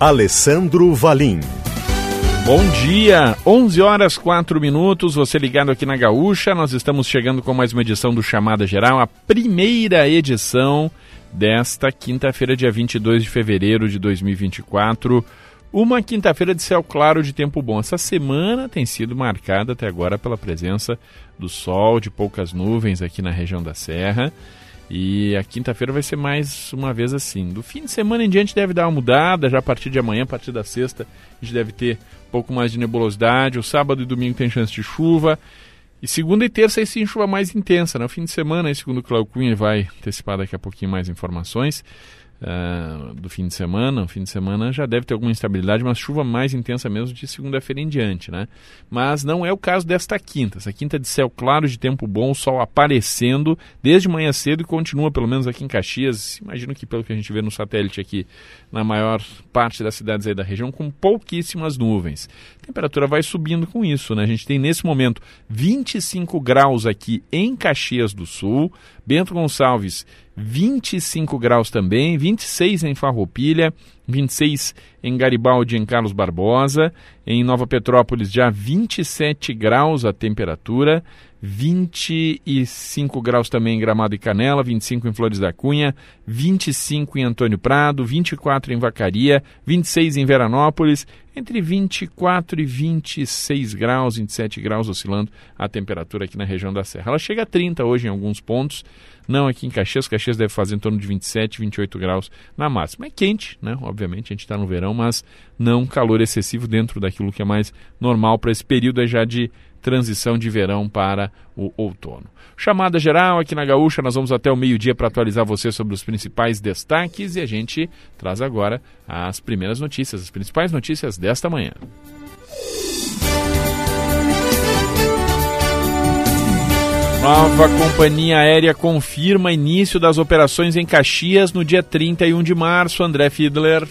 Alessandro Valim. Bom dia, 11 horas 4 minutos, você ligado aqui na Gaúcha, nós estamos chegando com mais uma edição do Chamada Geral, a primeira edição desta quinta-feira, dia 22 de fevereiro de 2024. Uma quinta-feira de céu claro de tempo bom. Essa semana tem sido marcada até agora pela presença do sol, de poucas nuvens aqui na região da Serra. E a quinta-feira vai ser mais uma vez assim. Do fim de semana em diante deve dar uma mudada, já a partir de amanhã, a partir da sexta, a gente deve ter um pouco mais de nebulosidade. O sábado e domingo tem chance de chuva. E segunda e terça aí sim chuva mais intensa. No né? fim de semana, aí, segundo o Cláudio Cunha, vai antecipar daqui a pouquinho mais informações uh, do fim de semana. O fim de semana já deve ter alguma instabilidade, mas chuva mais intensa mesmo de segunda-feira em diante, né? Mas não é o caso desta quinta. Essa quinta é de céu claro, de tempo bom, sol aparecendo desde manhã cedo e continua, pelo menos aqui em Caxias. Imagino que pelo que a gente vê no satélite aqui, na maior parte das cidades aí da região, com pouquíssimas nuvens. A temperatura vai subindo com isso, né? A gente tem nesse momento 25 graus aqui em Caxias do Sul, Bento Gonçalves 25 graus também, 26 em Farroupilha, 26 em Garibaldi em Carlos Barbosa, em Nova Petrópolis já 27 graus a temperatura, 25 graus também em Gramado e Canela, 25 em Flores da Cunha, 25 em Antônio Prado, 24 em Vacaria, 26 em Veranópolis, entre 24 e 26 graus, 27 graus oscilando a temperatura aqui na região da Serra. Ela chega a 30 hoje em alguns pontos, não aqui em Caxias. Caxias deve fazer em torno de 27, 28 graus na máxima. É quente, né? Obviamente, a gente está no verão, mas não calor excessivo dentro daquilo que é mais normal para esse período já de transição de verão para o outono. Chamada geral aqui na Gaúcha, nós vamos até o meio-dia para atualizar você sobre os principais destaques e a gente traz agora as primeiras notícias, as principais notícias desta manhã. Nova companhia aérea confirma início das operações em Caxias no dia 31 de março. André Fiedler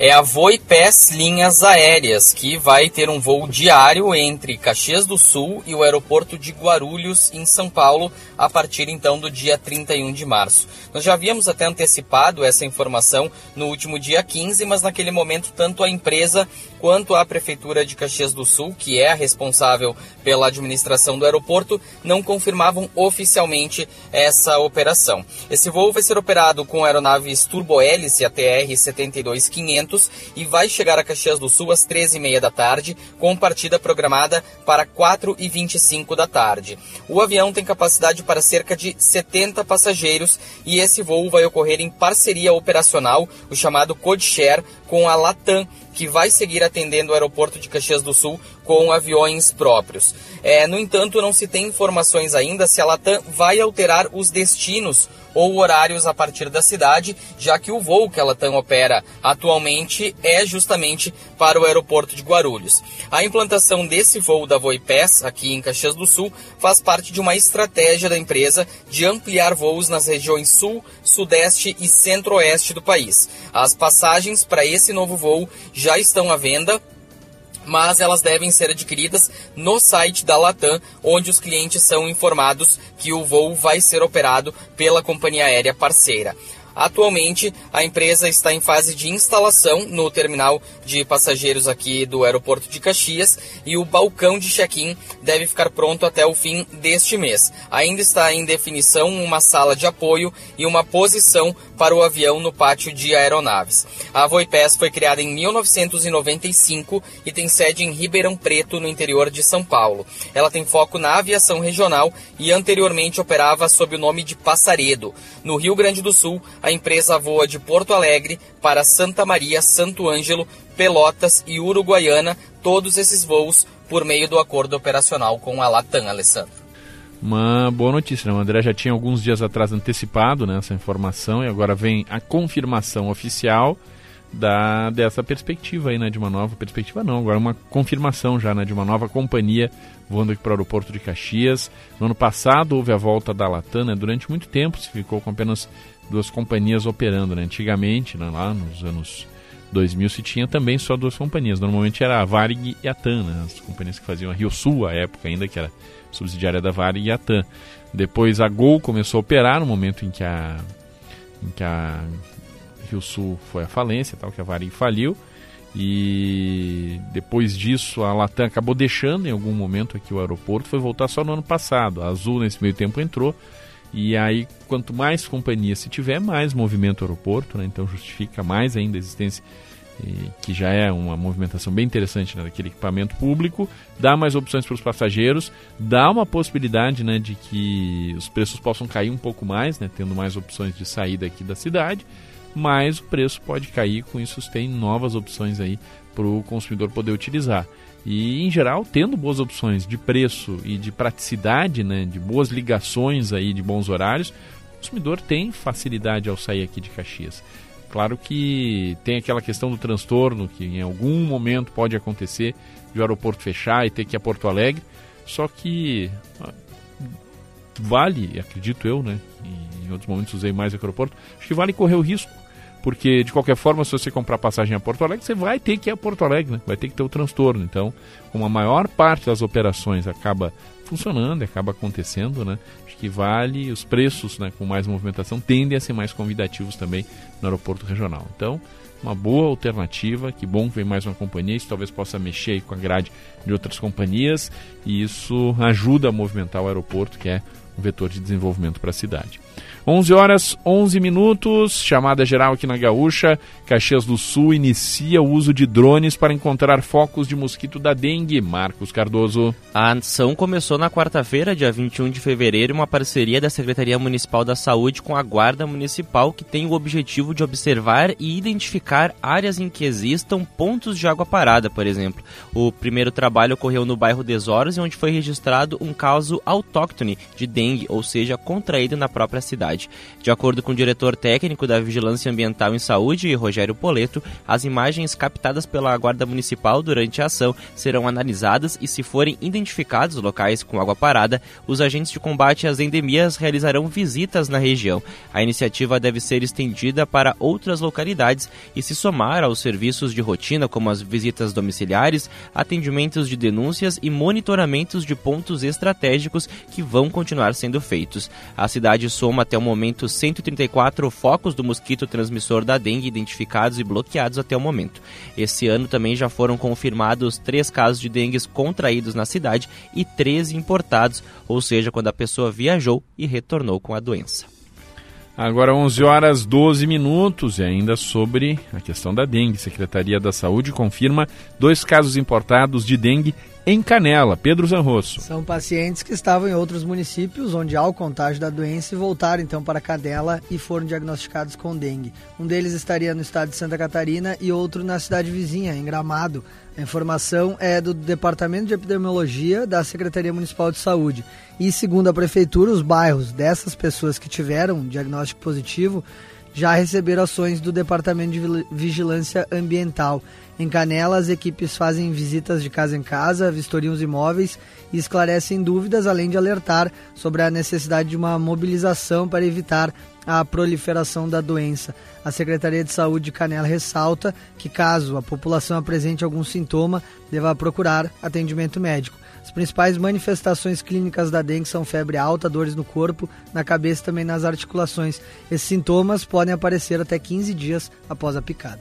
é a Voipes Linhas Aéreas, que vai ter um voo diário entre Caxias do Sul e o aeroporto de Guarulhos, em São Paulo, a partir então do dia 31 de março. Nós já havíamos até antecipado essa informação no último dia 15, mas naquele momento tanto a empresa quanto a Prefeitura de Caxias do Sul, que é a responsável pela administração do aeroporto, não confirmavam oficialmente essa operação. Esse voo vai ser operado com aeronaves turbohélice ATR 72500 e vai chegar a Caxias do Sul às 13h30 da tarde, com partida programada para 4h25 da tarde. O avião tem capacidade para cerca de 70 passageiros e esse voo vai ocorrer em parceria operacional, o chamado Code Share, com a Latam, que vai seguir atendendo o aeroporto de Caxias do Sul com aviões próprios. É, no entanto, não se tem informações ainda se a Latam vai alterar os destinos ou horários a partir da cidade, já que o voo que a Latam opera atualmente é justamente para o aeroporto de Guarulhos. A implantação desse voo da Voipes aqui em Caxias do Sul faz parte de uma estratégia da empresa de ampliar voos nas regiões sul, sudeste e centro-oeste do país. As passagens para esse novo voo já estão à venda mas elas devem ser adquiridas no site da Latam, onde os clientes são informados que o voo vai ser operado pela companhia aérea parceira. Atualmente, a empresa está em fase de instalação no terminal de passageiros aqui do aeroporto de Caxias e o balcão de check-in deve ficar pronto até o fim deste mês. Ainda está em definição uma sala de apoio e uma posição para o avião no pátio de aeronaves. A Voipes foi criada em 1995 e tem sede em Ribeirão Preto, no interior de São Paulo. Ela tem foco na aviação regional e anteriormente operava sob o nome de Passaredo. No Rio Grande do Sul, a a empresa voa de Porto Alegre para Santa Maria, Santo Ângelo, Pelotas e Uruguaiana, todos esses voos por meio do acordo operacional com a Latam, Alessandro. Uma boa notícia, né? O André já tinha alguns dias atrás antecipado né, essa informação e agora vem a confirmação oficial da, dessa perspectiva aí, né, de uma nova perspectiva não, agora uma confirmação já, né, de uma nova companhia voando aqui para o aeroporto de Caxias. No ano passado houve a volta da Latam, né, durante muito tempo se ficou com apenas duas companhias operando, né, antigamente, né, lá nos anos 2000 se tinha também só duas companhias, normalmente era a Varig e a TAM, né, as companhias que faziam a Rio Sul, à época ainda, que era subsidiária da Varig e a TAM. Depois a Gol começou a operar no momento em que a, em que a Rio Sul foi à falência, tal, que a Varig faliu. E depois disso a Latam acabou deixando em algum momento aqui o aeroporto, foi voltar só no ano passado. A Azul nesse meio tempo entrou. E aí, quanto mais companhias se tiver, mais movimento aeroporto, né? então justifica mais ainda a existência, que já é uma movimentação bem interessante né, daquele equipamento público, dá mais opções para os passageiros, dá uma possibilidade né, de que os preços possam cair um pouco mais, né, tendo mais opções de saída aqui da cidade mas o preço pode cair, com isso tem novas opções aí para o consumidor poder utilizar. E em geral, tendo boas opções de preço e de praticidade, né, de boas ligações aí, de bons horários, o consumidor tem facilidade ao sair aqui de Caxias. Claro que tem aquela questão do transtorno que em algum momento pode acontecer de o aeroporto fechar e ter que ir a Porto Alegre, só que ah, vale, acredito eu, né, em outros momentos usei mais o aeroporto, acho que vale correr o risco porque de qualquer forma, se você comprar passagem a Porto Alegre, você vai ter que ir a Porto Alegre, né? vai ter que ter o transtorno. Então, como a maior parte das operações acaba funcionando, acaba acontecendo, né? Acho que vale, os preços né, com mais movimentação tendem a ser mais convidativos também no aeroporto regional. Então, uma boa alternativa, que bom que vem mais uma companhia, isso talvez possa mexer com a grade de outras companhias e isso ajuda a movimentar o aeroporto, que é um vetor de desenvolvimento para a cidade. 11 horas 11 minutos, chamada geral aqui na Gaúcha. Caxias do Sul inicia o uso de drones para encontrar focos de mosquito da dengue. Marcos Cardoso. A ação começou na quarta-feira, dia 21 de fevereiro, uma parceria da Secretaria Municipal da Saúde com a Guarda Municipal, que tem o objetivo de observar e identificar áreas em que existam pontos de água parada, por exemplo. O primeiro trabalho ocorreu no bairro Desoros, onde foi registrado um caso autóctone de dengue, ou seja, contraído na própria cidade. De acordo com o diretor técnico da Vigilância Ambiental em Saúde, Rogério Poleto, as imagens captadas pela Guarda Municipal durante a ação serão analisadas e, se forem identificados locais com água parada, os agentes de combate às endemias realizarão visitas na região. A iniciativa deve ser estendida para outras localidades e se somar aos serviços de rotina, como as visitas domiciliares, atendimentos de denúncias e monitoramentos de pontos estratégicos que vão continuar sendo feitos. A cidade soma até o momento 134 focos do mosquito transmissor da dengue identificados e bloqueados até o momento. Esse ano também já foram confirmados três casos de dengue contraídos na cidade e 13 importados, ou seja, quando a pessoa viajou e retornou com a doença. Agora 11 horas 12 minutos e ainda sobre a questão da dengue. Secretaria da Saúde confirma dois casos importados de dengue em Canela. Pedro Zanrosso. São pacientes que estavam em outros municípios onde há o contágio da doença e voltaram então para Canela e foram diagnosticados com dengue. Um deles estaria no estado de Santa Catarina e outro na cidade vizinha, em Gramado. A informação é do Departamento de Epidemiologia da Secretaria Municipal de Saúde. E segundo a prefeitura, os bairros dessas pessoas que tiveram diagnóstico positivo já receberam ações do Departamento de Vigilância Ambiental. Em Canela, as equipes fazem visitas de casa em casa, vistoriam os imóveis e esclarecem dúvidas, além de alertar sobre a necessidade de uma mobilização para evitar a proliferação da doença. A Secretaria de Saúde de Canela ressalta que, caso a população apresente algum sintoma, deva procurar atendimento médico. As principais manifestações clínicas da dengue são febre alta, dores no corpo, na cabeça e também nas articulações. Esses sintomas podem aparecer até 15 dias após a picada.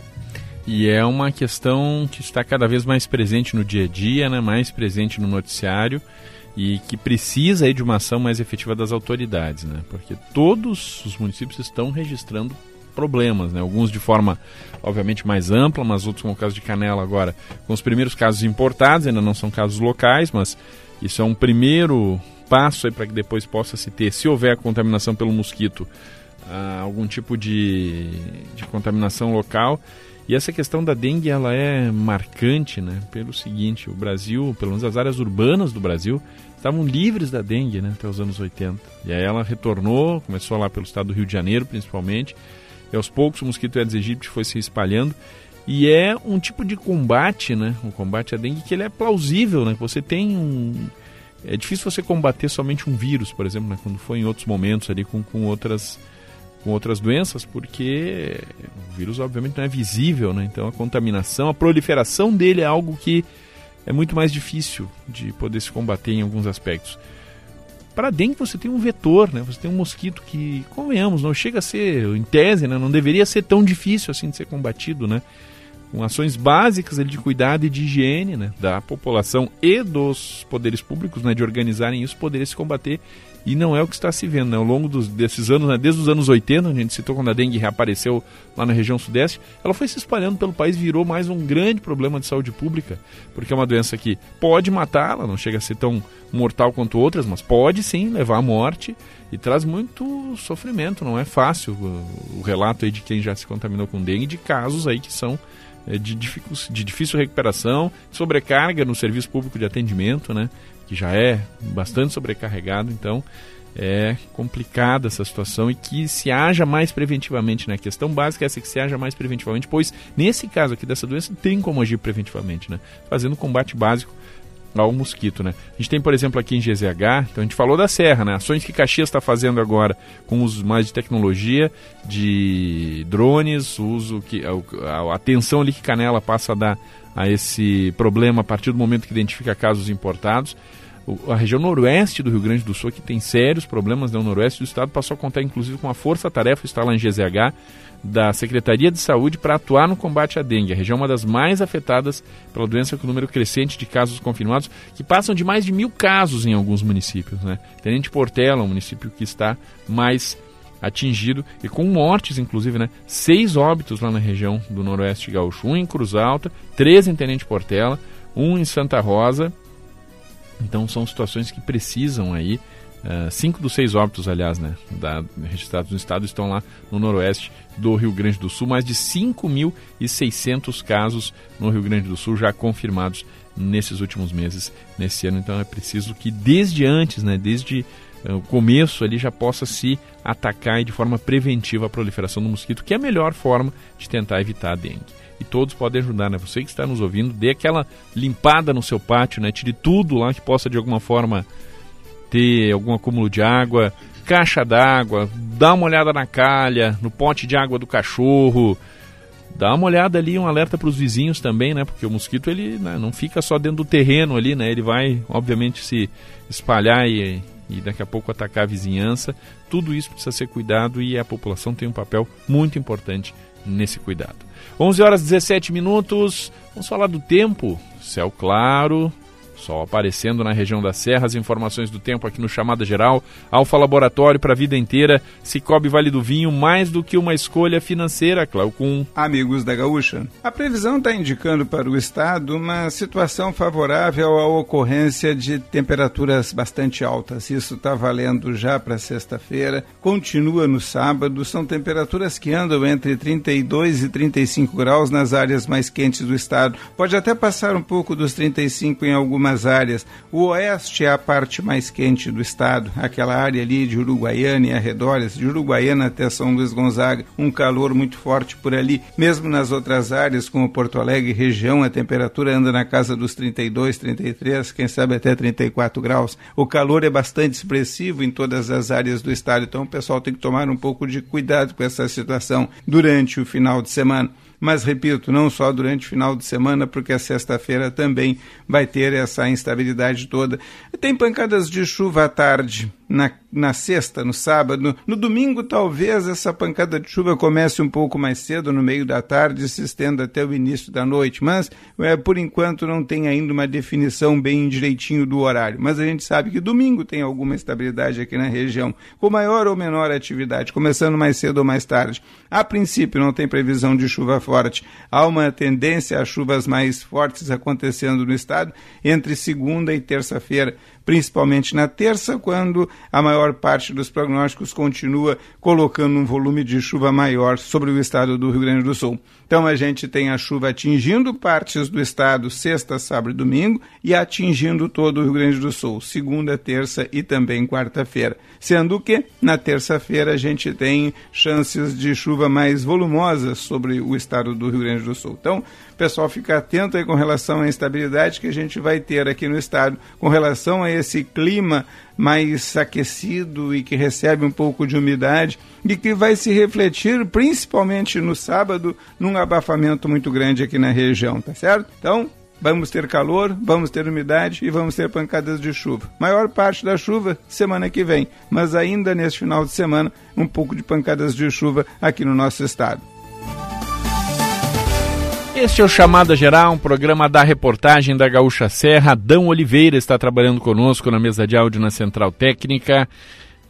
E é uma questão que está cada vez mais presente no dia a dia, né? mais presente no noticiário e que precisa aí de uma ação mais efetiva das autoridades, né? porque todos os municípios estão registrando problemas, né? alguns de forma obviamente mais ampla, mas outros como o caso de Canela agora, com os primeiros casos importados, ainda não são casos locais, mas isso é um primeiro passo para que depois possa se ter, se houver contaminação pelo mosquito, a algum tipo de, de contaminação local. E essa questão da dengue ela é marcante, né? Pelo seguinte, o Brasil, pelo menos as áreas urbanas do Brasil, estavam livres da dengue, né? Até os anos 80. E aí ela retornou, começou lá pelo estado do Rio de Janeiro, principalmente. E aos poucos o mosquito Aedes aegypti foi se espalhando. E é um tipo de combate, né? O combate à dengue que ele é plausível, né? Você tem um... É difícil você combater somente um vírus, por exemplo, né? quando foi em outros momentos ali com, com outras com outras doenças, porque o vírus obviamente não é visível, né? Então a contaminação, a proliferação dele é algo que é muito mais difícil de poder se combater em alguns aspectos. Para dengue você tem um vetor, né? Você tem um mosquito que, convenhamos, não chega a ser, em tese, né? não deveria ser tão difícil assim de ser combatido, né? Com ações básicas de cuidado e de higiene né? da população e dos poderes públicos, né? de organizarem isso, poderia se combater e não é o que está se vendo. Né? Ao longo dos, desses anos, né? desde os anos 80, a gente citou quando a dengue reapareceu lá na região sudeste, ela foi se espalhando pelo país, virou mais um grande problema de saúde pública, porque é uma doença que pode matá-la, não chega a ser tão mortal quanto outras, mas pode sim levar à morte e traz muito sofrimento. Não é fácil o, o relato aí de quem já se contaminou com dengue, de casos aí que são é, de, de difícil recuperação, sobrecarga no serviço público de atendimento, né? Que já é bastante sobrecarregado, então é complicada essa situação e que se haja mais preventivamente. Né? A questão básica é essa que se haja mais preventivamente, pois nesse caso aqui dessa doença tem como agir preventivamente, né? fazendo combate básico ao mosquito, né? A gente tem, por exemplo, aqui em GZH, então a gente falou da Serra, né? Ações que Caxias está fazendo agora com os mais de tecnologia, de drones, uso que a, a atenção ali que Canela passa a dar a esse problema a partir do momento que identifica casos importados a região noroeste do Rio Grande do Sul, que tem sérios problemas no noroeste do estado, passou a contar inclusive com a força-tarefa, está lá em GZH, da Secretaria de Saúde para atuar no combate à dengue. A região é uma das mais afetadas pela doença com número crescente de casos confirmados, que passam de mais de mil casos em alguns municípios. Né? Tenente Portela, um município que está mais atingido e com mortes, inclusive, né? Seis óbitos lá na região do Noroeste Gaúcho, um em Cruz Alta, três em Tenente Portela, um em Santa Rosa então são situações que precisam aí. Uh, cinco dos seis óbitos, aliás, né, da, registrados no estado estão lá no noroeste do Rio Grande do Sul. Mais de 5.600 casos no Rio Grande do Sul já confirmados nesses últimos meses, nesse ano. Então é preciso que desde antes, né, desde o começo ali já possa se atacar de forma preventiva a proliferação do mosquito, que é a melhor forma de tentar evitar a dengue e todos podem ajudar, né? Você que está nos ouvindo, dê aquela limpada no seu pátio, né? Tire tudo lá que possa de alguma forma ter algum acúmulo de água, caixa d'água, dá uma olhada na calha, no pote de água do cachorro, dá uma olhada ali, um alerta para os vizinhos também, né? Porque o mosquito ele né, não fica só dentro do terreno ali, né? Ele vai, obviamente, se espalhar e, e daqui a pouco atacar a vizinhança. Tudo isso precisa ser cuidado e a população tem um papel muito importante nesse cuidado. 11 horas 17 minutos. Vamos falar do tempo. Céu claro, Sol aparecendo na região da Serra, as informações do tempo aqui no Chamada Geral, Alfa Laboratório para a vida inteira, Cicobi Vale do Vinho, mais do que uma escolha financeira, Claucum. Amigos da Gaúcha, a previsão está indicando para o estado uma situação favorável à ocorrência de temperaturas bastante altas. Isso está valendo já para sexta-feira, continua no sábado, são temperaturas que andam entre 32 e 35 graus nas áreas mais quentes do estado. Pode até passar um pouco dos 35 em algumas algumas áreas. O oeste é a parte mais quente do estado, aquela área ali de Uruguaiana e arredores, de Uruguaiana até São Luís Gonzaga, um calor muito forte por ali. Mesmo nas outras áreas, como Porto Alegre região, a temperatura anda na casa dos 32, 33, quem sabe até 34 graus. O calor é bastante expressivo em todas as áreas do estado, então o pessoal tem que tomar um pouco de cuidado com essa situação durante o final de semana mas repito, não só durante o final de semana, porque a sexta-feira também vai ter essa instabilidade toda. Tem pancadas de chuva à tarde, na, na sexta, no sábado. No domingo, talvez essa pancada de chuva comece um pouco mais cedo, no meio da tarde, e se estenda até o início da noite. Mas, é, por enquanto, não tem ainda uma definição bem direitinho do horário. Mas a gente sabe que domingo tem alguma estabilidade aqui na região, com maior ou menor atividade, começando mais cedo ou mais tarde. A princípio, não tem previsão de chuva forte. Há uma tendência a chuvas mais fortes acontecendo no estado entre segunda e terça-feira principalmente na terça, quando a maior maior parte dos prognósticos continua colocando um volume de chuva maior sobre o estado do Rio Grande do Sul. Então a gente tem a chuva atingindo partes do estado sexta, sábado e domingo e atingindo todo o Rio Grande do Sul, segunda, terça e também quarta-feira. Sendo que na terça-feira a gente tem chances de chuva mais volumosas sobre o estado do Rio Grande do Sul. Então, pessoal fica atento aí com relação à instabilidade que a gente vai ter aqui no estado, com relação a esse clima mais aquecido e que recebe um pouco de umidade e que vai se refletir principalmente no sábado num abafamento muito grande aqui na região, tá certo? Então, vamos ter calor, vamos ter umidade e vamos ter pancadas de chuva. Maior parte da chuva semana que vem, mas ainda neste final de semana um pouco de pancadas de chuva aqui no nosso estado. Este é o Chamada Geral, um programa da reportagem da Gaúcha Serra. Adão Oliveira está trabalhando conosco na mesa de áudio na Central Técnica.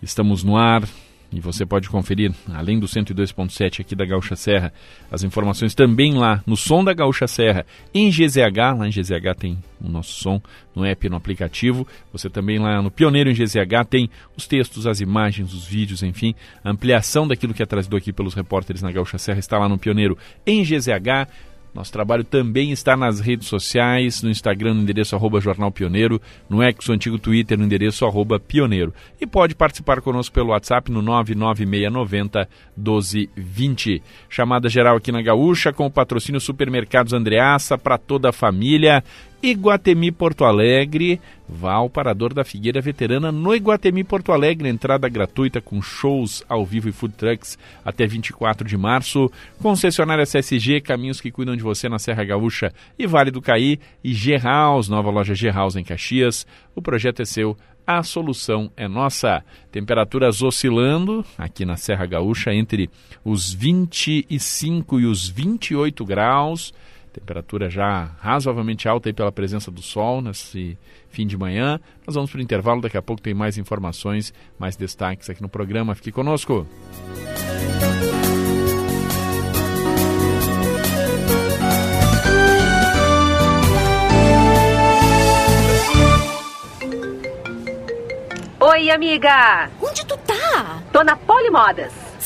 Estamos no ar e você pode conferir, além do 102.7 aqui da Gaúcha Serra, as informações também lá no Som da Gaúcha Serra, em GZH. Lá em GZH tem o nosso som no app, no aplicativo. Você também lá no Pioneiro em GZH tem os textos, as imagens, os vídeos, enfim, a ampliação daquilo que é trazido aqui pelos repórteres na Gaúcha Serra está lá no Pioneiro em GZH. Nosso trabalho também está nas redes sociais, no Instagram no endereço arroba Jornal Pioneiro, no ex, antigo Twitter no endereço arroba Pioneiro. E pode participar conosco pelo WhatsApp no 99690 1220. Chamada geral aqui na Gaúcha com o patrocínio Supermercados Andreaça para toda a família. Iguatemi Porto Alegre, vá ao Parador da Figueira Veterana no Iguatemi Porto Alegre, entrada gratuita com shows ao vivo e food trucks até 24 de março. Concessionária CSG, caminhos que cuidam de você na Serra Gaúcha e Vale do Caí. E G-House, nova loja G-House em Caxias. O projeto é seu, a solução é nossa. Temperaturas oscilando aqui na Serra Gaúcha entre os 25 e os 28 graus. Temperatura já razoavelmente alta aí pela presença do sol nesse fim de manhã. Nós vamos para o intervalo, daqui a pouco tem mais informações, mais destaques aqui no programa. Fique conosco. Oi, amiga! Onde tu tá? Tô na Polimodas.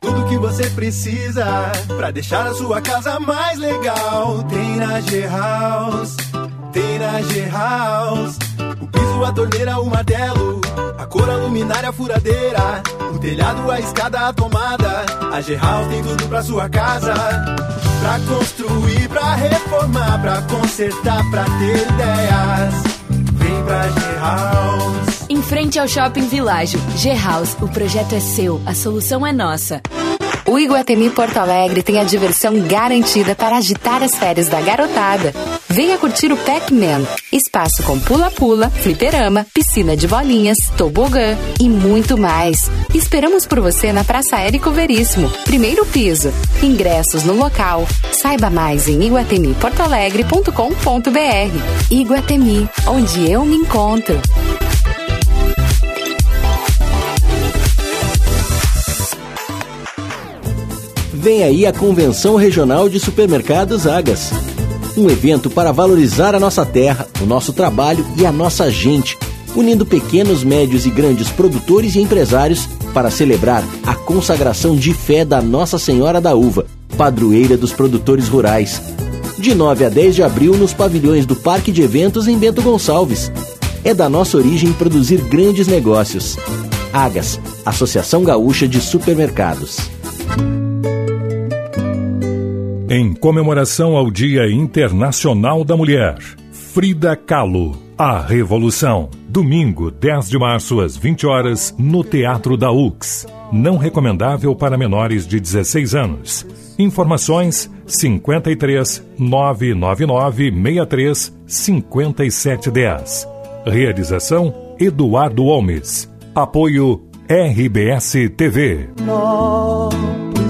Tudo que você precisa para deixar a sua casa mais legal tem na G-House. Tem na G-House. O piso, a torneira, o martelo, a cor, a luminária, a furadeira, o telhado, a escada, a tomada. A G-House tem tudo pra sua casa. Pra construir, pra reformar, pra consertar, pra ter ideias. Pra G-House. Em frente ao Shopping Világio, G-House, o projeto é seu, a solução é nossa. O Iguatemi Porto Alegre tem a diversão garantida para agitar as férias da garotada. Venha curtir o Pac-Man, espaço com pula-pula, fliperama, piscina de bolinhas, tobogã e muito mais. Esperamos por você na Praça Érico Veríssimo, primeiro piso. Ingressos no local. Saiba mais em iguatemiportoalegre.com.br. Iguatemi, onde eu me encontro. Vem aí a Convenção Regional de Supermercados Agas. Um evento para valorizar a nossa terra, o nosso trabalho e a nossa gente, unindo pequenos, médios e grandes produtores e empresários para celebrar a consagração de fé da Nossa Senhora da Uva, padroeira dos produtores rurais. De 9 a 10 de abril nos pavilhões do Parque de Eventos em Bento Gonçalves. É da nossa origem produzir grandes negócios. Agas, Associação Gaúcha de Supermercados. Em comemoração ao Dia Internacional da Mulher, Frida Kahlo, A Revolução. Domingo, 10 de março, às 20 horas, no Teatro da UX. Não recomendável para menores de 16 anos. Informações 53 999 63 5710. Realização Eduardo Holmes. Apoio RBS TV.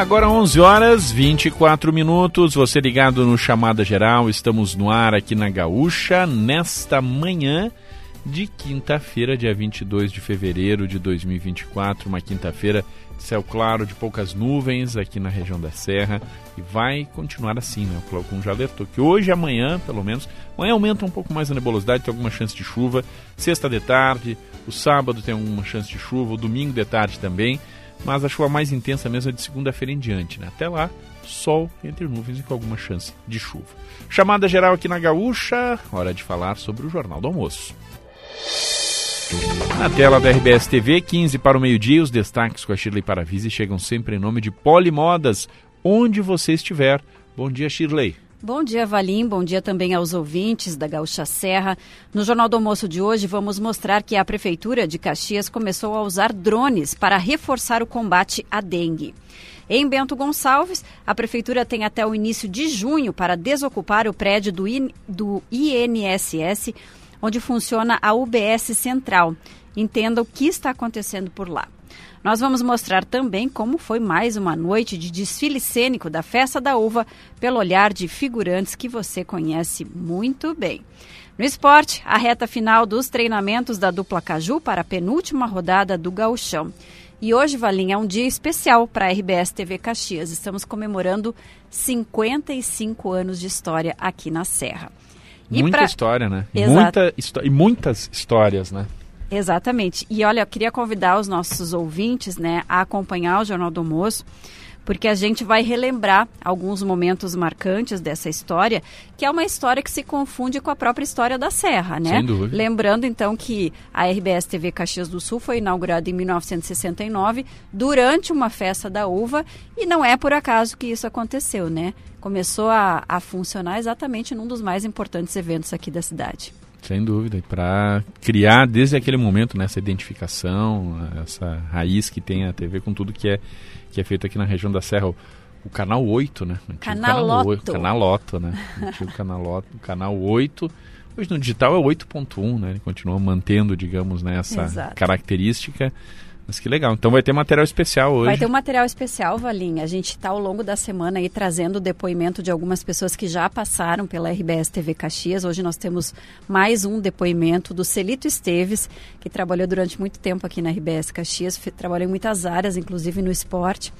Agora 11 horas 24 minutos, você ligado no Chamada Geral, estamos no ar aqui na Gaúcha, nesta manhã de quinta-feira, dia 22 de fevereiro de 2024, uma quinta-feira céu claro, de poucas nuvens aqui na região da Serra, e vai continuar assim, né? O Cláudio já alertou que hoje e amanhã, pelo menos, amanhã aumenta um pouco mais a nebulosidade, tem alguma chance de chuva, sexta de tarde, o sábado tem alguma chance de chuva, o domingo de tarde também, mas a chuva mais intensa mesmo é de segunda-feira em diante. Né? Até lá, sol entre nuvens e com alguma chance de chuva. Chamada geral aqui na Gaúcha, hora de falar sobre o Jornal do Almoço. Na tela da RBS TV, 15 para o meio-dia, os destaques com a Shirley Paravise chegam sempre em nome de Polimodas, onde você estiver. Bom dia, Shirley. Bom dia, Valim. Bom dia também aos ouvintes da Gaúcha Serra. No Jornal do Almoço de hoje, vamos mostrar que a Prefeitura de Caxias começou a usar drones para reforçar o combate à dengue. Em Bento Gonçalves, a Prefeitura tem até o início de junho para desocupar o prédio do, IN, do INSS, onde funciona a UBS Central. Entenda o que está acontecendo por lá. Nós vamos mostrar também como foi mais uma noite de desfile cênico da Festa da Uva pelo olhar de figurantes que você conhece muito bem. No esporte, a reta final dos treinamentos da dupla Caju para a penúltima rodada do Gauchão. E hoje, Valinha, é um dia especial para a RBS TV Caxias. Estamos comemorando 55 anos de história aqui na Serra. Muita pra... história, né? Muita e muitas histórias, né? Exatamente. E olha, eu queria convidar os nossos ouvintes, né, a acompanhar o Jornal do Almoço, porque a gente vai relembrar alguns momentos marcantes dessa história, que é uma história que se confunde com a própria história da Serra, né? Sem dúvida. Lembrando então que a RBS TV Caxias do Sul foi inaugurada em 1969 durante uma festa da uva e não é por acaso que isso aconteceu, né? Começou a, a funcionar exatamente num dos mais importantes eventos aqui da cidade. Sem dúvida, e para criar desde aquele momento né, essa identificação, essa raiz que tem a TV com tudo que é, que é feito aqui na região da Serra. O, o canal 8, né? Canaloto. Canaloto, né? Antigo canaloto, canal 8. Hoje no digital é 8.1, né? Ele continua mantendo, digamos, né, essa Exato. característica. Mas que legal. Então vai ter material especial hoje. Vai ter um material especial, Valinha. A gente está ao longo da semana aí trazendo o depoimento de algumas pessoas que já passaram pela RBS TV Caxias. Hoje nós temos mais um depoimento do Celito Esteves, que trabalhou durante muito tempo aqui na RBS Caxias, trabalhou em muitas áreas, inclusive no esporte.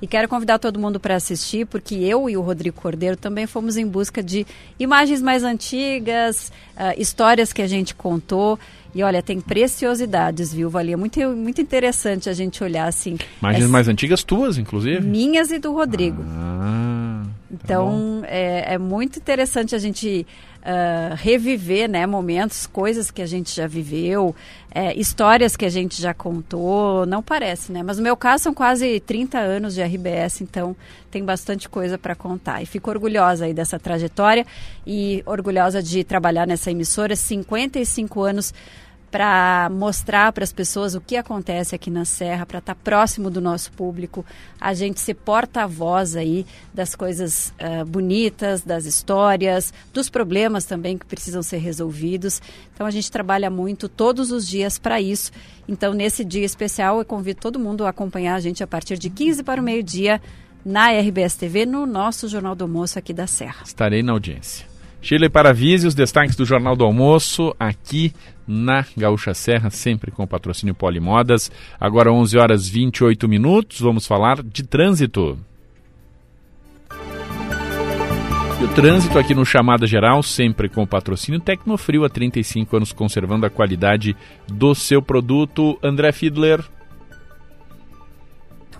E quero convidar todo mundo para assistir, porque eu e o Rodrigo Cordeiro também fomos em busca de imagens mais antigas, uh, histórias que a gente contou. E olha, tem preciosidades, viu, Valia? Muito, muito interessante a gente olhar assim. Imagens essa... mais antigas tuas, inclusive? Minhas e do Rodrigo. Ah, tá então, é, é, muito interessante a gente uh, reviver né, momentos, coisas que a gente já viveu, é, histórias que a gente já contou. Não parece, né? Mas no meu caso são quase 30 anos de RBS, então tem bastante coisa para contar. E fico orgulhosa aí dessa trajetória e orgulhosa de trabalhar nessa emissora, 55 anos para mostrar para as pessoas o que acontece aqui na Serra, para estar tá próximo do nosso público, a gente ser porta-voz aí das coisas uh, bonitas, das histórias, dos problemas também que precisam ser resolvidos. Então a gente trabalha muito todos os dias para isso. Então nesse dia especial eu convido todo mundo a acompanhar a gente a partir de 15 para o meio-dia na RBS TV, no nosso Jornal do Almoço aqui da Serra. Estarei na audiência. Chile Paravise, os destaques do Jornal do Almoço, aqui na Gaúcha Serra, sempre com patrocínio Polimodas. Agora 11 horas 28 minutos, vamos falar de trânsito. E o trânsito aqui no Chamada Geral, sempre com patrocínio Tecnofrio, há 35 anos conservando a qualidade do seu produto. André Fiedler.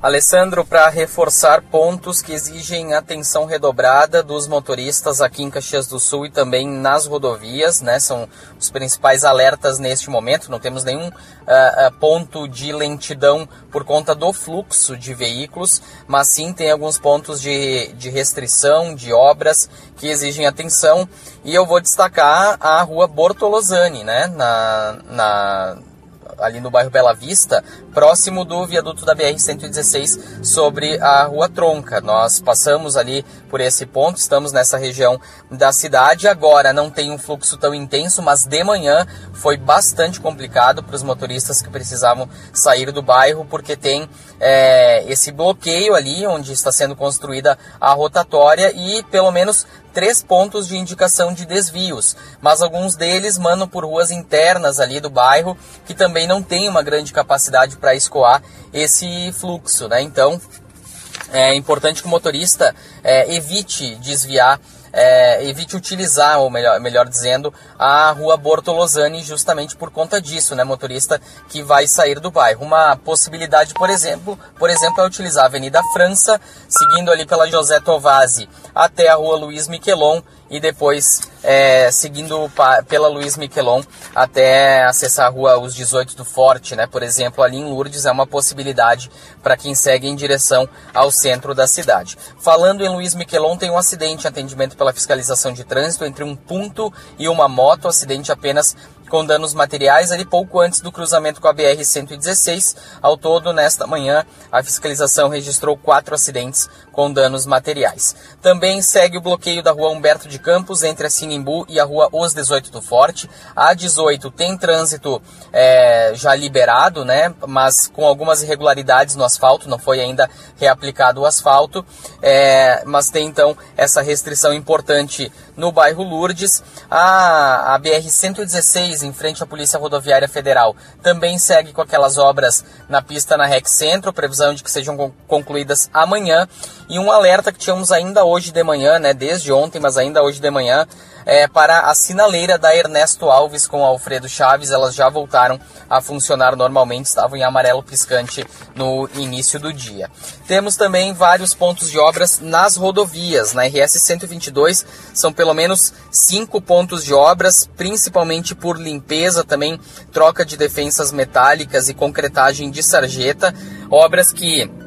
Alessandro, para reforçar pontos que exigem atenção redobrada dos motoristas aqui em Caxias do Sul e também nas rodovias, né? São os principais alertas neste momento. Não temos nenhum uh, ponto de lentidão por conta do fluxo de veículos, mas sim tem alguns pontos de, de restrição, de obras que exigem atenção. E eu vou destacar a rua Bortolosani, né? Na, na ali no bairro Bela Vista, próximo do viaduto da BR-116 sobre a Rua Tronca. Nós passamos ali por esse ponto, estamos nessa região da cidade. Agora não tem um fluxo tão intenso, mas de manhã foi bastante complicado para os motoristas que precisavam sair do bairro, porque tem é, esse bloqueio ali onde está sendo construída a rotatória e pelo menos três pontos de indicação de desvios, mas alguns deles mandam por ruas internas ali do bairro que também não tem uma grande capacidade para escoar esse fluxo, né? Então é importante que o motorista é, evite desviar é, evite utilizar, ou melhor, melhor dizendo, a rua Bortolosani justamente por conta disso, né, motorista que vai sair do bairro. Uma possibilidade, por exemplo, por exemplo, é utilizar a Avenida França, seguindo ali pela José Tovazzi até a rua Luiz Miquelon e depois é, seguindo pela Luiz Miquelon até acessar a rua Os 18 do Forte, né? Por exemplo, ali em Lourdes é uma possibilidade para quem segue em direção ao centro da cidade. Falando em Luiz Miquelon, tem um acidente, atendimento pela fiscalização de trânsito entre um ponto e uma moto, acidente apenas com danos materiais ali pouco antes do cruzamento com a BR-116. Ao todo, nesta manhã, a fiscalização registrou quatro acidentes com danos materiais. Também segue o bloqueio da rua Humberto de Campos entre a Sinimbu e a rua Os 18 do Forte. A 18 tem trânsito é, já liberado, né, mas com algumas irregularidades no asfalto, não foi ainda reaplicado o asfalto, é, mas tem então essa restrição importante no bairro Lourdes. A, a BR-116, em frente à Polícia Rodoviária Federal, também segue com aquelas obras na pista na REC Centro, previsão de que sejam concluídas amanhã. E um alerta que tínhamos ainda hoje de manhã, né, desde ontem, mas ainda hoje de manhã, é, para a sinaleira da Ernesto Alves com Alfredo Chaves. Elas já voltaram a funcionar normalmente, estavam em amarelo piscante no início do dia. Temos também vários pontos de obras nas rodovias. Na RS 122 são pelo menos cinco pontos de obras, principalmente por limpeza, também troca de defensas metálicas e concretagem de sarjeta. Obras que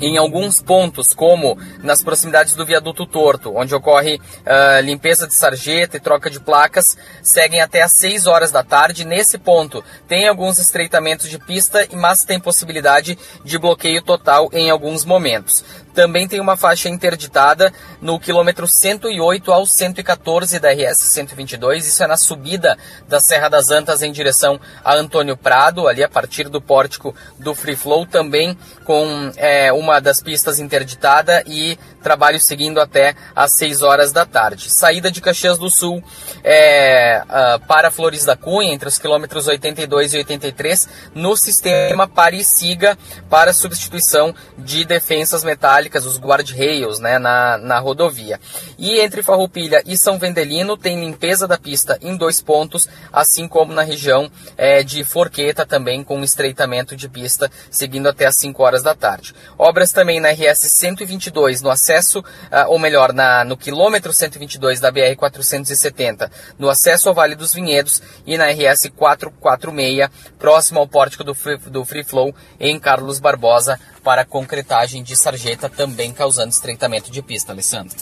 em alguns pontos, como nas proximidades do viaduto torto, onde ocorre uh, limpeza de sarjeta e troca de placas, seguem até às 6 horas da tarde. Nesse ponto, tem alguns estreitamentos de pista, mas tem possibilidade de bloqueio total em alguns momentos. Também tem uma faixa interditada no quilômetro 108 ao 114 da RS 122. Isso é na subida da Serra das Antas em direção a Antônio Prado, ali a partir do pórtico do Free Flow, também com é, uma das pistas interditada e trabalho seguindo até às 6 horas da tarde. Saída de Caxias do Sul é, uh, para Flores da Cunha, entre os quilômetros 82 e 83, no sistema pare e siga para substituição de defensas metálicas, os guard-rails, né, na, na rodovia. E entre Farroupilha e São Vendelino tem limpeza da pista em dois pontos, assim como na região é, de Forqueta também com estreitamento de pista, seguindo até às 5 horas da tarde. Obras também na RS 122, no acesso, uh, ou melhor, na, no quilômetro 122 da BR 470, no acesso ao Vale dos Vinhedos e na RS 446, próximo ao pórtico do Free, do Free Flow em Carlos Barbosa, para concretagem de sarjeta, também causando estreitamento de pista, Alessandro.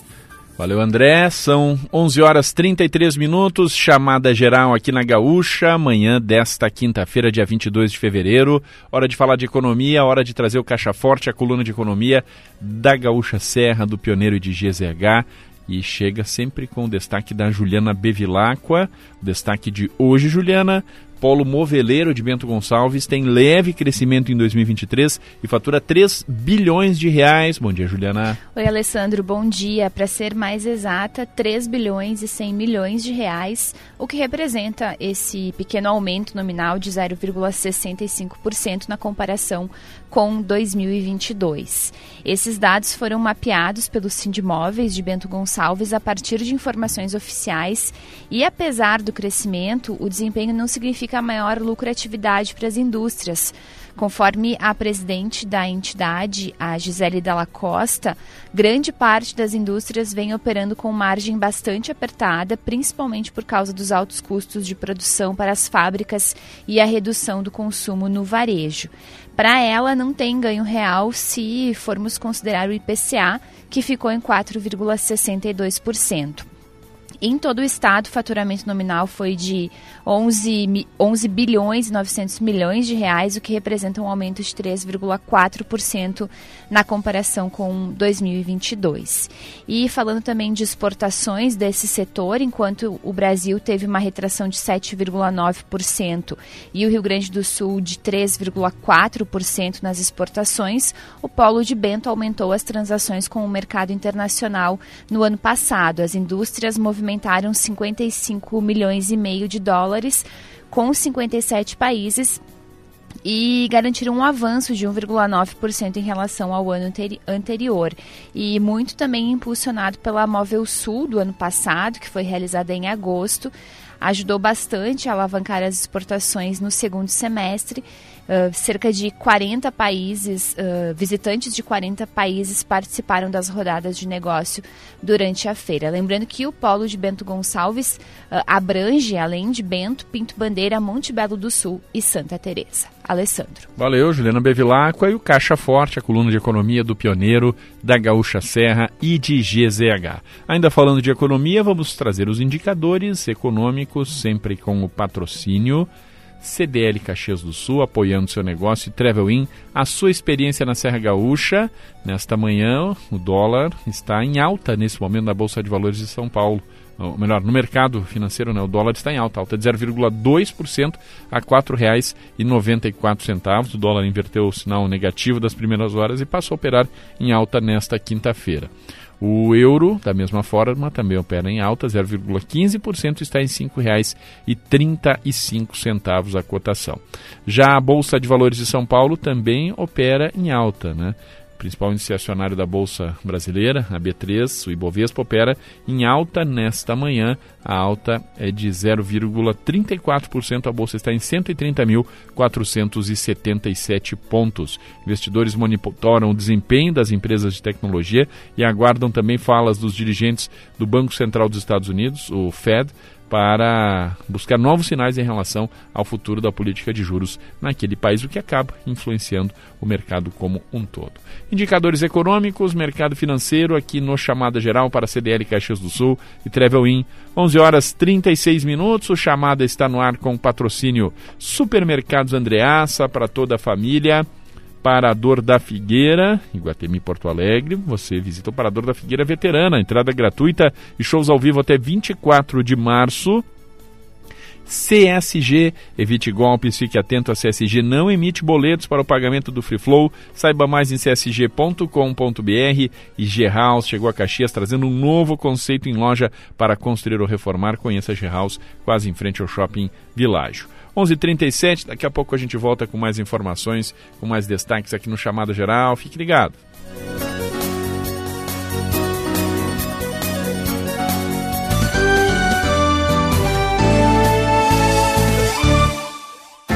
Valeu, André. São 11 horas 33 minutos. Chamada geral aqui na Gaúcha. Amanhã desta quinta-feira, dia 22 de fevereiro. Hora de falar de economia, hora de trazer o Caixa Forte, a coluna de economia da Gaúcha Serra, do Pioneiro de GZH. E chega sempre com o destaque da Juliana Bevilacqua. Destaque de hoje, Juliana, polo moveleiro de Bento Gonçalves tem leve crescimento em 2023 e fatura 3 bilhões de reais. Bom dia, Juliana. Oi, Alessandro, bom dia. Para ser mais exata, 3 bilhões e 100 milhões de reais, o que representa esse pequeno aumento nominal de 0,65% na comparação com 2022. Esses dados foram mapeados pelo Sindimóveis de Bento Gonçalves a partir de informações oficiais e, apesar do crescimento, o desempenho não significa maior lucratividade para as indústrias. Conforme a presidente da entidade, a Gisele Dalla Costa, grande parte das indústrias vem operando com margem bastante apertada, principalmente por causa dos altos custos de produção para as fábricas e a redução do consumo no varejo. Para ela, não tem ganho real se formos considerar o IPCA, que ficou em 4,62%. Em todo o estado, o faturamento nominal foi de 11, 11 bilhões e 900 milhões de reais, o que representa um aumento de 3,4% na comparação com 2022. E falando também de exportações desse setor, enquanto o Brasil teve uma retração de 7,9% e o Rio Grande do Sul de 3,4% nas exportações, o polo de Bento aumentou as transações com o mercado internacional no ano passado. As indústrias movimentaram movimentaram 55 milhões e meio de dólares com 57 países e garantiram um avanço de 1,9% em relação ao ano anterior. E muito também impulsionado pela Móvel Sul do ano passado, que foi realizada em agosto, ajudou bastante a alavancar as exportações no segundo semestre Uh, cerca de 40 países, uh, visitantes de 40 países participaram das rodadas de negócio durante a feira. Lembrando que o polo de Bento Gonçalves uh, abrange, além de Bento, Pinto Bandeira, Monte Belo do Sul e Santa Teresa. Alessandro. Valeu, Juliana Bevilacqua e o Caixa Forte, a coluna de economia do Pioneiro, da Gaúcha Serra e de GZH. Ainda falando de economia, vamos trazer os indicadores econômicos, sempre com o patrocínio CDL Caxias do Sul, apoiando seu negócio, e Travel In, a sua experiência na Serra Gaúcha. Nesta manhã, o dólar está em alta nesse momento na Bolsa de Valores de São Paulo. Ou melhor, no mercado financeiro, né, o dólar está em alta, alta de 0,2% a R$ 4,94. O dólar inverteu o sinal negativo das primeiras horas e passou a operar em alta nesta quinta-feira. O euro, da mesma forma, também opera em alta, 0,15%, está em R$ 5,35 a cotação. Já a Bolsa de Valores de São Paulo também opera em alta, né? Principal índice acionário da Bolsa Brasileira, a B3, o Ibovespa, opera em alta nesta manhã. A alta é de 0,34%. A Bolsa está em 130.477 pontos. Investidores monitoram o desempenho das empresas de tecnologia e aguardam também falas dos dirigentes do Banco Central dos Estados Unidos, o Fed, para buscar novos sinais em relação ao futuro da política de juros naquele país, o que acaba influenciando o mercado como um todo. Indicadores econômicos, mercado financeiro aqui no Chamada Geral para CDL Caxias do Sul e Travel In, 11 horas 36 minutos. O Chamada está no ar com patrocínio Supermercados Andreaça para toda a família. Parador da Figueira, Iguatemi Porto Alegre. Você visita o Parador da Figueira Veterana, entrada gratuita e shows ao vivo até 24 de março. CSG, evite golpes, fique atento, a CSG não emite boletos para o pagamento do Free Flow. Saiba mais em csg.com.br e G-House chegou a Caxias trazendo um novo conceito em loja para construir ou reformar. Conheça G-House, quase em frente ao Shopping Világio. 11:37. Daqui a pouco a gente volta com mais informações, com mais destaques aqui no Chamado Geral. Fique ligado.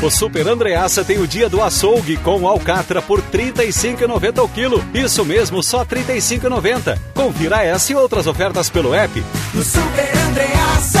O Super Andreaça tem o dia do açougue com alcatra por R$ 35,90 o quilo. Isso mesmo, só R$ 35,90. Confira essa e outras ofertas pelo app. No Super Andreaça,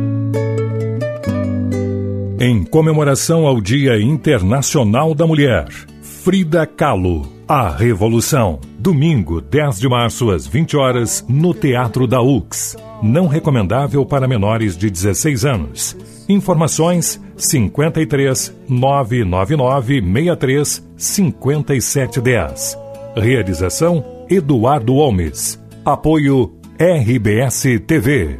Em comemoração ao Dia Internacional da Mulher, Frida Kahlo, A Revolução. Domingo, 10 de março, às 20 horas, no Teatro da UX. Não recomendável para menores de 16 anos. Informações 53 999 63 5710. Realização Eduardo Holmes. Apoio RBS TV.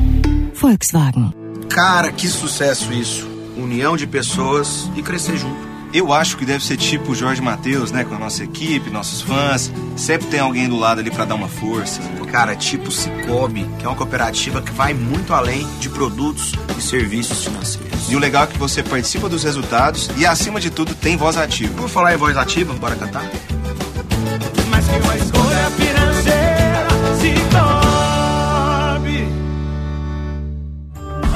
Volkswagen. Cara, que sucesso isso. União de pessoas e crescer junto. Eu acho que deve ser tipo o Jorge Matheus, né? Com a nossa equipe, nossos fãs. Sempre tem alguém do lado ali para dar uma força. Cara, tipo Cicobi, que é uma cooperativa que vai muito além de produtos e serviços financeiros. E o legal é que você participa dos resultados e, acima de tudo, tem voz ativa. Por falar em voz ativa, bora cantar? Mas que uma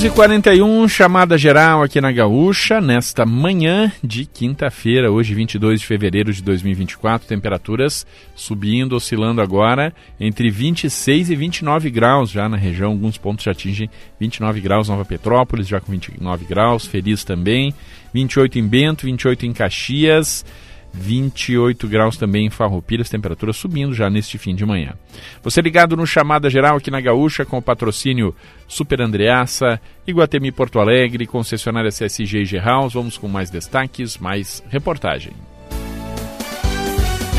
H 41 chamada geral aqui na Gaúcha, nesta manhã de quinta-feira, hoje 22 de fevereiro de 2024, temperaturas subindo, oscilando agora entre 26 e 29 graus já na região, alguns pontos já atingem 29 graus, Nova Petrópolis já com 29 graus, Feliz também, 28 em Bento, 28 em Caxias, 28 graus também em Farroupilhas, temperatura subindo já neste fim de manhã. Você ligado no Chamada Geral aqui na Gaúcha com o patrocínio Super Andreaça, Iguatemi Porto Alegre, concessionária CSG e G-House. Vamos com mais destaques, mais reportagem.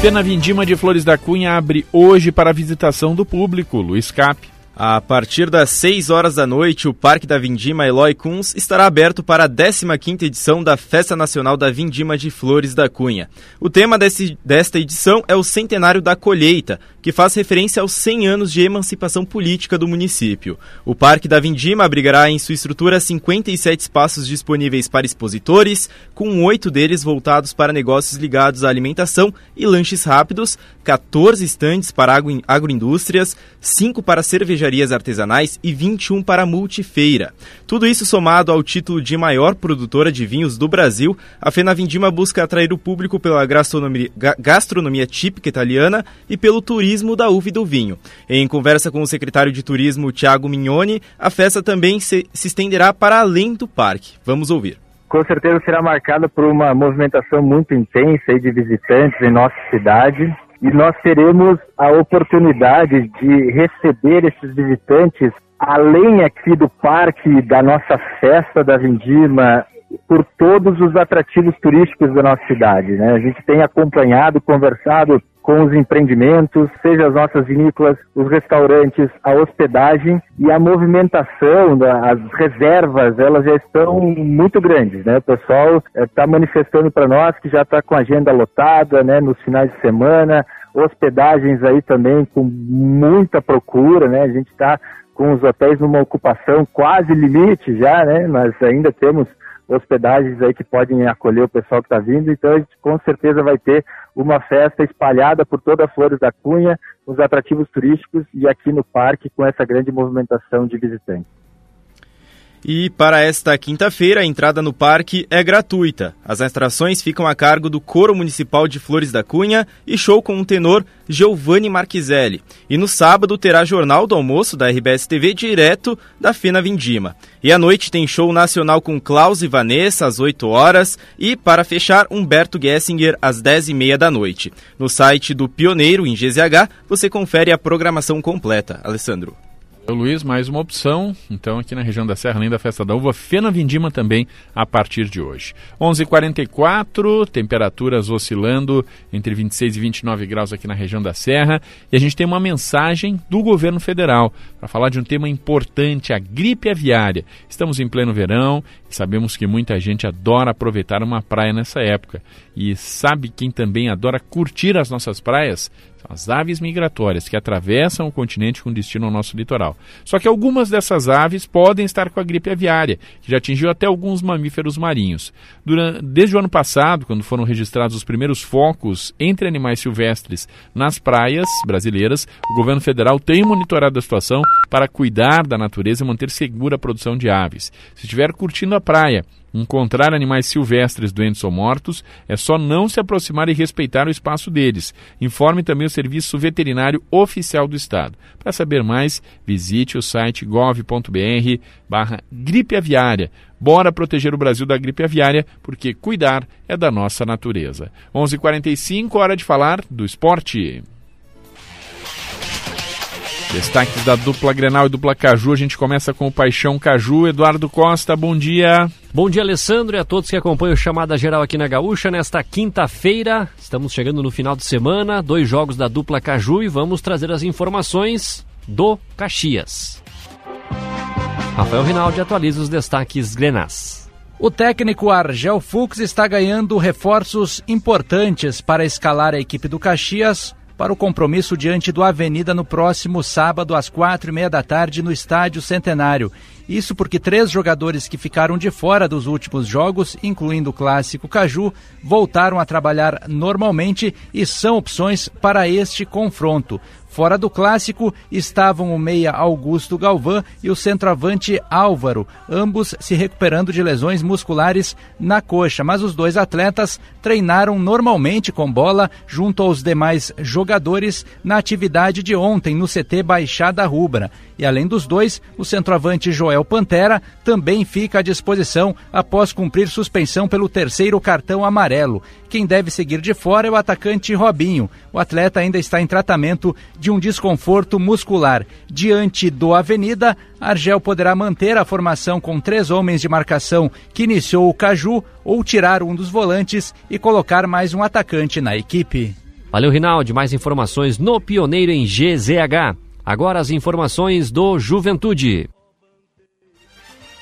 Pena Vindima de Flores da Cunha abre hoje para a visitação do público. Luiz Cap. A partir das 6 horas da noite, o Parque da Vindima Eloy Kunz estará aberto para a 15ª edição da Festa Nacional da Vindima de Flores da Cunha. O tema desse, desta edição é o Centenário da Colheita, que faz referência aos 100 anos de emancipação política do município. O Parque da Vindima abrigará em sua estrutura 57 espaços disponíveis para expositores, com oito deles voltados para negócios ligados à alimentação e lanches rápidos, 14 estandes para agro, agroindústrias, 5 para cervejarias artesanais e 21 para multifeira. Tudo isso somado ao título de maior produtora de vinhos do Brasil, a Fena Vindima busca atrair o público pela gastronomia, gastronomia típica italiana e pelo turismo da uva e do vinho. Em conversa com o secretário de Turismo, Tiago Mignoni, a festa também se, se estenderá para além do parque. Vamos ouvir com certeza será marcada por uma movimentação muito intensa de visitantes em nossa cidade e nós teremos a oportunidade de receber esses visitantes além aqui do parque da nossa festa da Vindima por todos os atrativos turísticos da nossa cidade. Né? A gente tem acompanhado, conversado com os empreendimentos, seja as nossas vinícolas, os restaurantes, a hospedagem e a movimentação, as reservas, elas já estão muito grandes, né? O pessoal está eh, manifestando para nós que já está com a agenda lotada, né? Nos finais de semana, hospedagens aí também com muita procura, né? A gente está com os hotéis numa ocupação quase limite já, né? Mas ainda temos hospedagens aí que podem acolher o pessoal que está vindo, então a gente com certeza vai ter uma festa espalhada por toda a Flores da Cunha, os atrativos turísticos e aqui no parque com essa grande movimentação de visitantes. E para esta quinta-feira, a entrada no parque é gratuita. As atrações ficam a cargo do Coro Municipal de Flores da Cunha e show com o tenor Giovanni Marquiselli. E no sábado terá Jornal do Almoço da RBS TV direto da Fena Vindima. E à noite tem show nacional com Klaus e Vanessa às 8 horas e, para fechar, Humberto Gessinger às 10 e meia da noite. No site do Pioneiro, em GZH, você confere a programação completa. Alessandro. O Luiz, mais uma opção, então aqui na região da Serra, além da Festa da Uva, Fena Vindima também a partir de hoje. 11:44 h 44 temperaturas oscilando entre 26 e 29 graus aqui na região da Serra, e a gente tem uma mensagem do governo federal para falar de um tema importante, a gripe aviária. Estamos em pleno verão e sabemos que muita gente adora aproveitar uma praia nessa época. E sabe quem também adora curtir as nossas praias? As aves migratórias que atravessam o continente com destino ao nosso litoral. Só que algumas dessas aves podem estar com a gripe aviária, que já atingiu até alguns mamíferos marinhos. Durante, desde o ano passado, quando foram registrados os primeiros focos entre animais silvestres nas praias brasileiras, o governo federal tem monitorado a situação para cuidar da natureza e manter segura a produção de aves. Se estiver curtindo a praia encontrar animais silvestres doentes ou mortos, é só não se aproximar e respeitar o espaço deles. Informe também o Serviço Veterinário Oficial do Estado. Para saber mais, visite o site gov.br barra gripe aviária. Bora proteger o Brasil da gripe aviária, porque cuidar é da nossa natureza. 11:45 h 45 hora de falar do esporte. Destaques da dupla Grenal e dupla Caju. A gente começa com o Paixão Caju. Eduardo Costa, bom dia. Bom dia, Alessandro, e a todos que acompanham o Chamada Geral aqui na Gaúcha. Nesta quinta-feira, estamos chegando no final de semana, dois jogos da dupla Caju e vamos trazer as informações do Caxias. Rafael Rinaldi atualiza os destaques Grenás. O técnico Argel Fux está ganhando reforços importantes para escalar a equipe do Caxias para o compromisso diante do Avenida no próximo sábado, às quatro e meia da tarde, no Estádio Centenário. Isso porque três jogadores que ficaram de fora dos últimos jogos, incluindo o clássico Caju, voltaram a trabalhar normalmente e são opções para este confronto. Fora do clássico estavam o meia Augusto Galvão e o centroavante Álvaro, ambos se recuperando de lesões musculares na coxa, mas os dois atletas treinaram normalmente com bola junto aos demais jogadores na atividade de ontem no CT Baixada Rubra. E além dos dois, o centroavante Joel Pantera também fica à disposição após cumprir suspensão pelo terceiro cartão amarelo. Quem deve seguir de fora é o atacante Robinho. O atleta ainda está em tratamento de um desconforto muscular. Diante do Avenida, Argel poderá manter a formação com três homens de marcação que iniciou o Caju ou tirar um dos volantes e colocar mais um atacante na equipe. Valeu, Rinaldi. Mais informações no Pioneiro em GZH. Agora as informações do Juventude.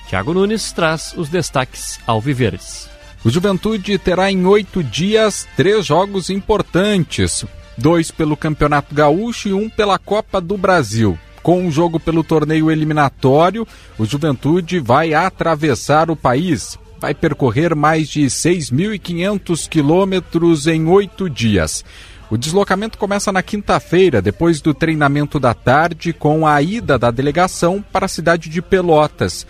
Tiago Nunes traz os destaques ao Viveres. O Juventude terá em oito dias três jogos importantes: dois pelo Campeonato Gaúcho e um pela Copa do Brasil. Com um jogo pelo torneio eliminatório, o Juventude vai atravessar o país. Vai percorrer mais de 6.500 quilômetros em oito dias. O deslocamento começa na quinta-feira, depois do treinamento da tarde, com a ida da delegação para a cidade de Pelotas.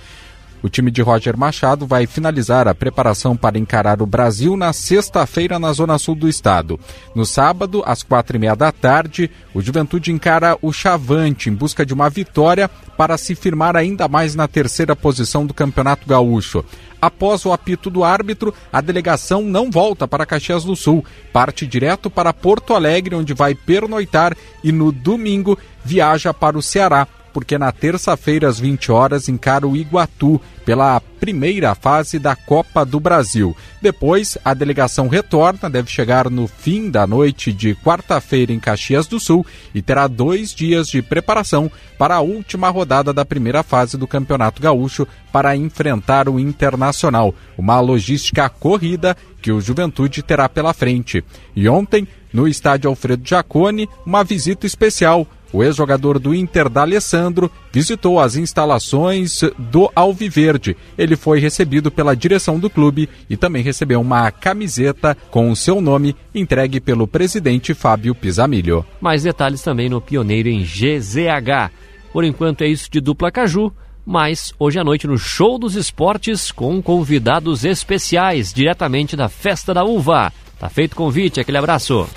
O time de Roger Machado vai finalizar a preparação para encarar o Brasil na sexta-feira na zona sul do estado. No sábado, às quatro e meia da tarde, o Juventude encara o Chavante em busca de uma vitória para se firmar ainda mais na terceira posição do Campeonato Gaúcho. Após o apito do árbitro, a delegação não volta para Caxias do Sul, parte direto para Porto Alegre, onde vai pernoitar e no domingo viaja para o Ceará porque na terça-feira às 20 horas encara o Iguatu pela primeira fase da Copa do Brasil. Depois, a delegação retorna, deve chegar no fim da noite de quarta-feira em Caxias do Sul e terá dois dias de preparação para a última rodada da primeira fase do Campeonato Gaúcho para enfrentar o Internacional. Uma logística corrida que o Juventude terá pela frente. E ontem, no estádio Alfredo Jacone, uma visita especial o ex-jogador do Inter, D'Alessandro, visitou as instalações do Alviverde. Ele foi recebido pela direção do clube e também recebeu uma camiseta com o seu nome entregue pelo presidente Fábio Pisamilho. Mais detalhes também no Pioneiro em GZH. Por enquanto é isso de dupla Caju, mas hoje à noite no Show dos Esportes com convidados especiais diretamente da Festa da Uva. Tá feito o convite, aquele abraço.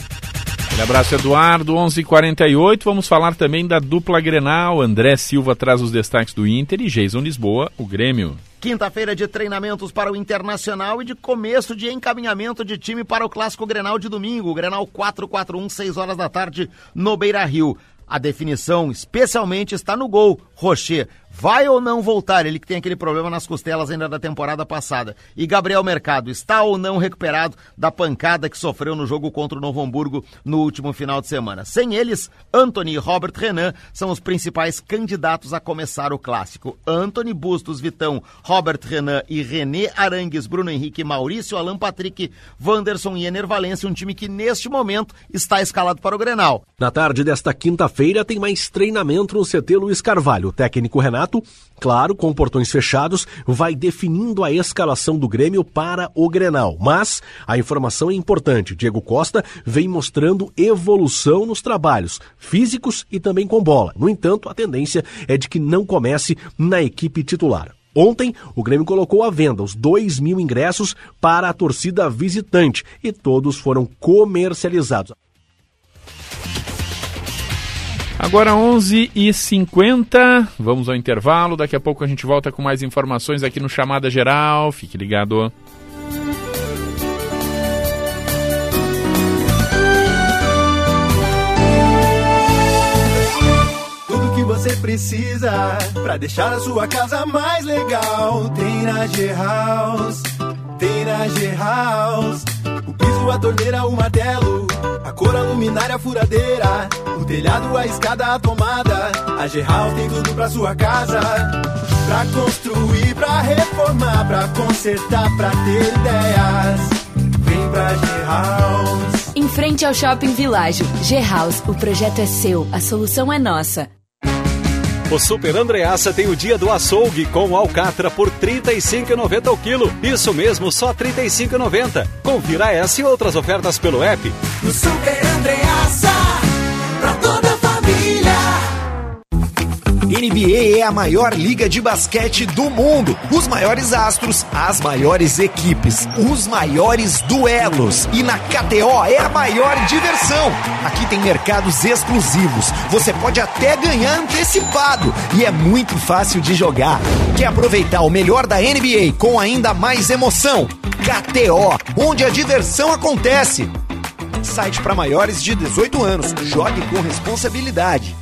Um abraço, Eduardo. 11:48. h 48 Vamos falar também da dupla Grenal. André Silva traz os destaques do Inter e Jason Lisboa, o Grêmio. Quinta-feira de treinamentos para o Internacional e de começo de encaminhamento de time para o Clássico Grenal de domingo. Grenal 441, 6 horas da tarde, no Beira Rio. A definição, especialmente, está no gol. Rocher vai ou não voltar? Ele que tem aquele problema nas costelas ainda da temporada passada. E Gabriel Mercado está ou não recuperado da pancada que sofreu no jogo contra o Novo Hamburgo no último final de semana? Sem eles, Anthony e Robert Renan são os principais candidatos a começar o clássico. Anthony Bustos, Vitão, Robert Renan e René Arangues, Bruno Henrique, Maurício, Alan Patrick, Wanderson e Ener Valência, um time que neste momento está escalado para o Grenal. Na tarde desta quinta-feira tem mais treinamento no CT Luiz Carvalho. O técnico Renato, claro, com portões fechados, vai definindo a escalação do Grêmio para o Grenal. Mas a informação é importante. Diego Costa vem mostrando evolução nos trabalhos físicos e também com bola. No entanto, a tendência é de que não comece na equipe titular. Ontem, o Grêmio colocou à venda os 2 mil ingressos para a torcida visitante e todos foram comercializados. Agora 11h50, vamos ao intervalo. Daqui a pouco a gente volta com mais informações aqui no Chamada Geral. Fique ligado. Tudo que você precisa para deixar a sua casa mais legal tem na G-House. Tem na G-House. Piso, a torneira, o martelo. A cor, a luminária, a furadeira. O telhado, a escada, a tomada. A G-House tem tudo pra sua casa. Pra construir, pra reformar, pra consertar, pra ter ideias. Vem pra G-House. Em frente ao Shopping Világio, G-House, o projeto é seu, a solução é nossa. O Super Andreaça tem o dia do açougue com alcatra por R$ 35,90 o quilo. Isso mesmo, só R$ 35,90. Confira essa e outras ofertas pelo app. No Super Andreaça, NBA é a maior liga de basquete do mundo. Os maiores astros, as maiores equipes, os maiores duelos. E na KTO é a maior diversão. Aqui tem mercados exclusivos. Você pode até ganhar antecipado. E é muito fácil de jogar. Quer aproveitar o melhor da NBA com ainda mais emoção? KTO, onde a diversão acontece. Site para maiores de 18 anos. Jogue com responsabilidade.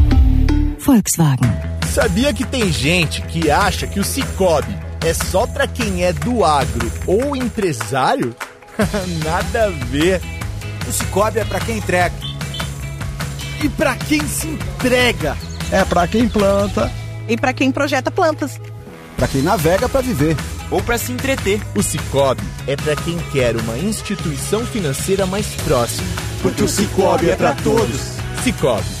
Volkswagen. Sabia que tem gente que acha que o Cicobi é só para quem é do agro ou empresário? Nada a ver. O Cicobi é para quem entrega. E para quem se entrega? É para quem planta e para quem projeta plantas. Para quem navega para viver. Ou para se entreter. O Cicobi é para quem quer uma instituição financeira mais próxima. Porque o Cicobi é para todos. Cicobi,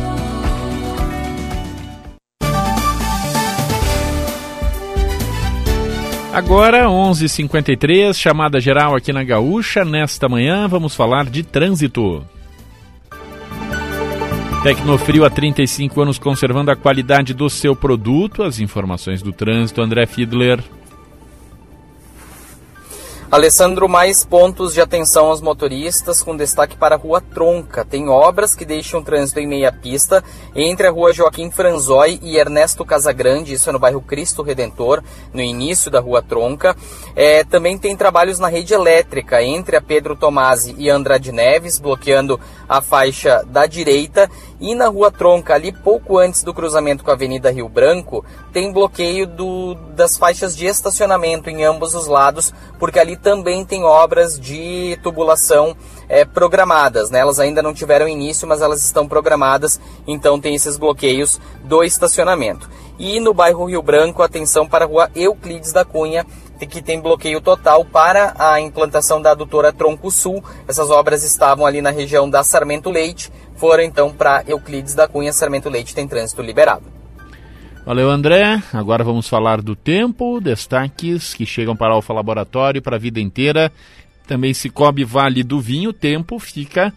Agora, 11:53 h 53 chamada geral aqui na Gaúcha. Nesta manhã, vamos falar de trânsito. Tecnofrio há 35 anos conservando a qualidade do seu produto. As informações do trânsito, André Fiedler. Alessandro, mais pontos de atenção aos motoristas, com destaque para a Rua Tronca. Tem obras que deixam o trânsito em meia pista entre a Rua Joaquim Franzói e Ernesto Casagrande, isso é no bairro Cristo Redentor, no início da Rua Tronca. É, também tem trabalhos na rede elétrica entre a Pedro Tomasi e Andrade Neves, bloqueando a faixa da direita. E na Rua Tronca, ali pouco antes do cruzamento com a Avenida Rio Branco, tem bloqueio do, das faixas de estacionamento em ambos os lados, porque ali também tem obras de tubulação é, programadas. Né? Elas ainda não tiveram início, mas elas estão programadas, então tem esses bloqueios do estacionamento. E no bairro Rio Branco, atenção para a rua Euclides da Cunha, que tem bloqueio total para a implantação da adutora Tronco Sul. Essas obras estavam ali na região da Sarmento Leite, foram então para Euclides da Cunha, Sarmento Leite tem trânsito liberado. Valeu, André. Agora vamos falar do tempo, destaques que chegam para Alfa Laboratório para a vida inteira. Também se cobre Vale do Vinho, tempo fica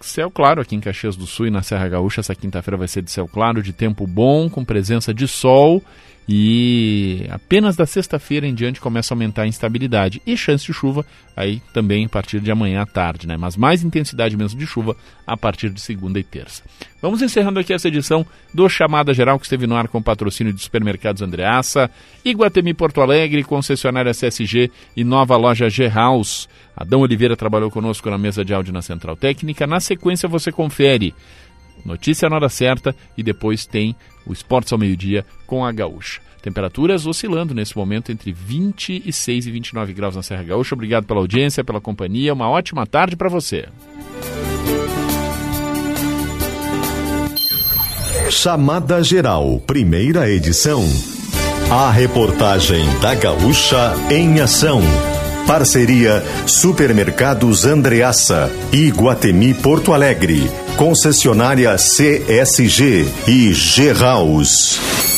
céu claro aqui em Caxias do Sul e na Serra Gaúcha. Essa quinta-feira vai ser de céu claro, de tempo bom, com presença de sol e apenas da sexta-feira em diante começa a aumentar a instabilidade e chance de chuva aí também a partir de amanhã à tarde, né? Mas mais intensidade mesmo de chuva a partir de segunda e terça. Vamos encerrando aqui essa edição do Chamada Geral que esteve no ar com patrocínio de Supermercados Andreaça, Iguatemi Porto Alegre, concessionária CSG e nova loja G-House. Adão Oliveira trabalhou conosco na mesa de áudio na Central Técnica. Na sequência você confere notícia na hora certa e depois tem o Esportes ao meio-dia com a Gaúcha. Temperaturas oscilando nesse momento entre 26 e 29 graus na Serra Gaúcha. Obrigado pela audiência, pela companhia. Uma ótima tarde para você. Chamada Geral, primeira edição. A reportagem da Gaúcha em ação. Parceria Supermercados Andreaça e Guatemi Porto Alegre. Concessionária CSG e G House.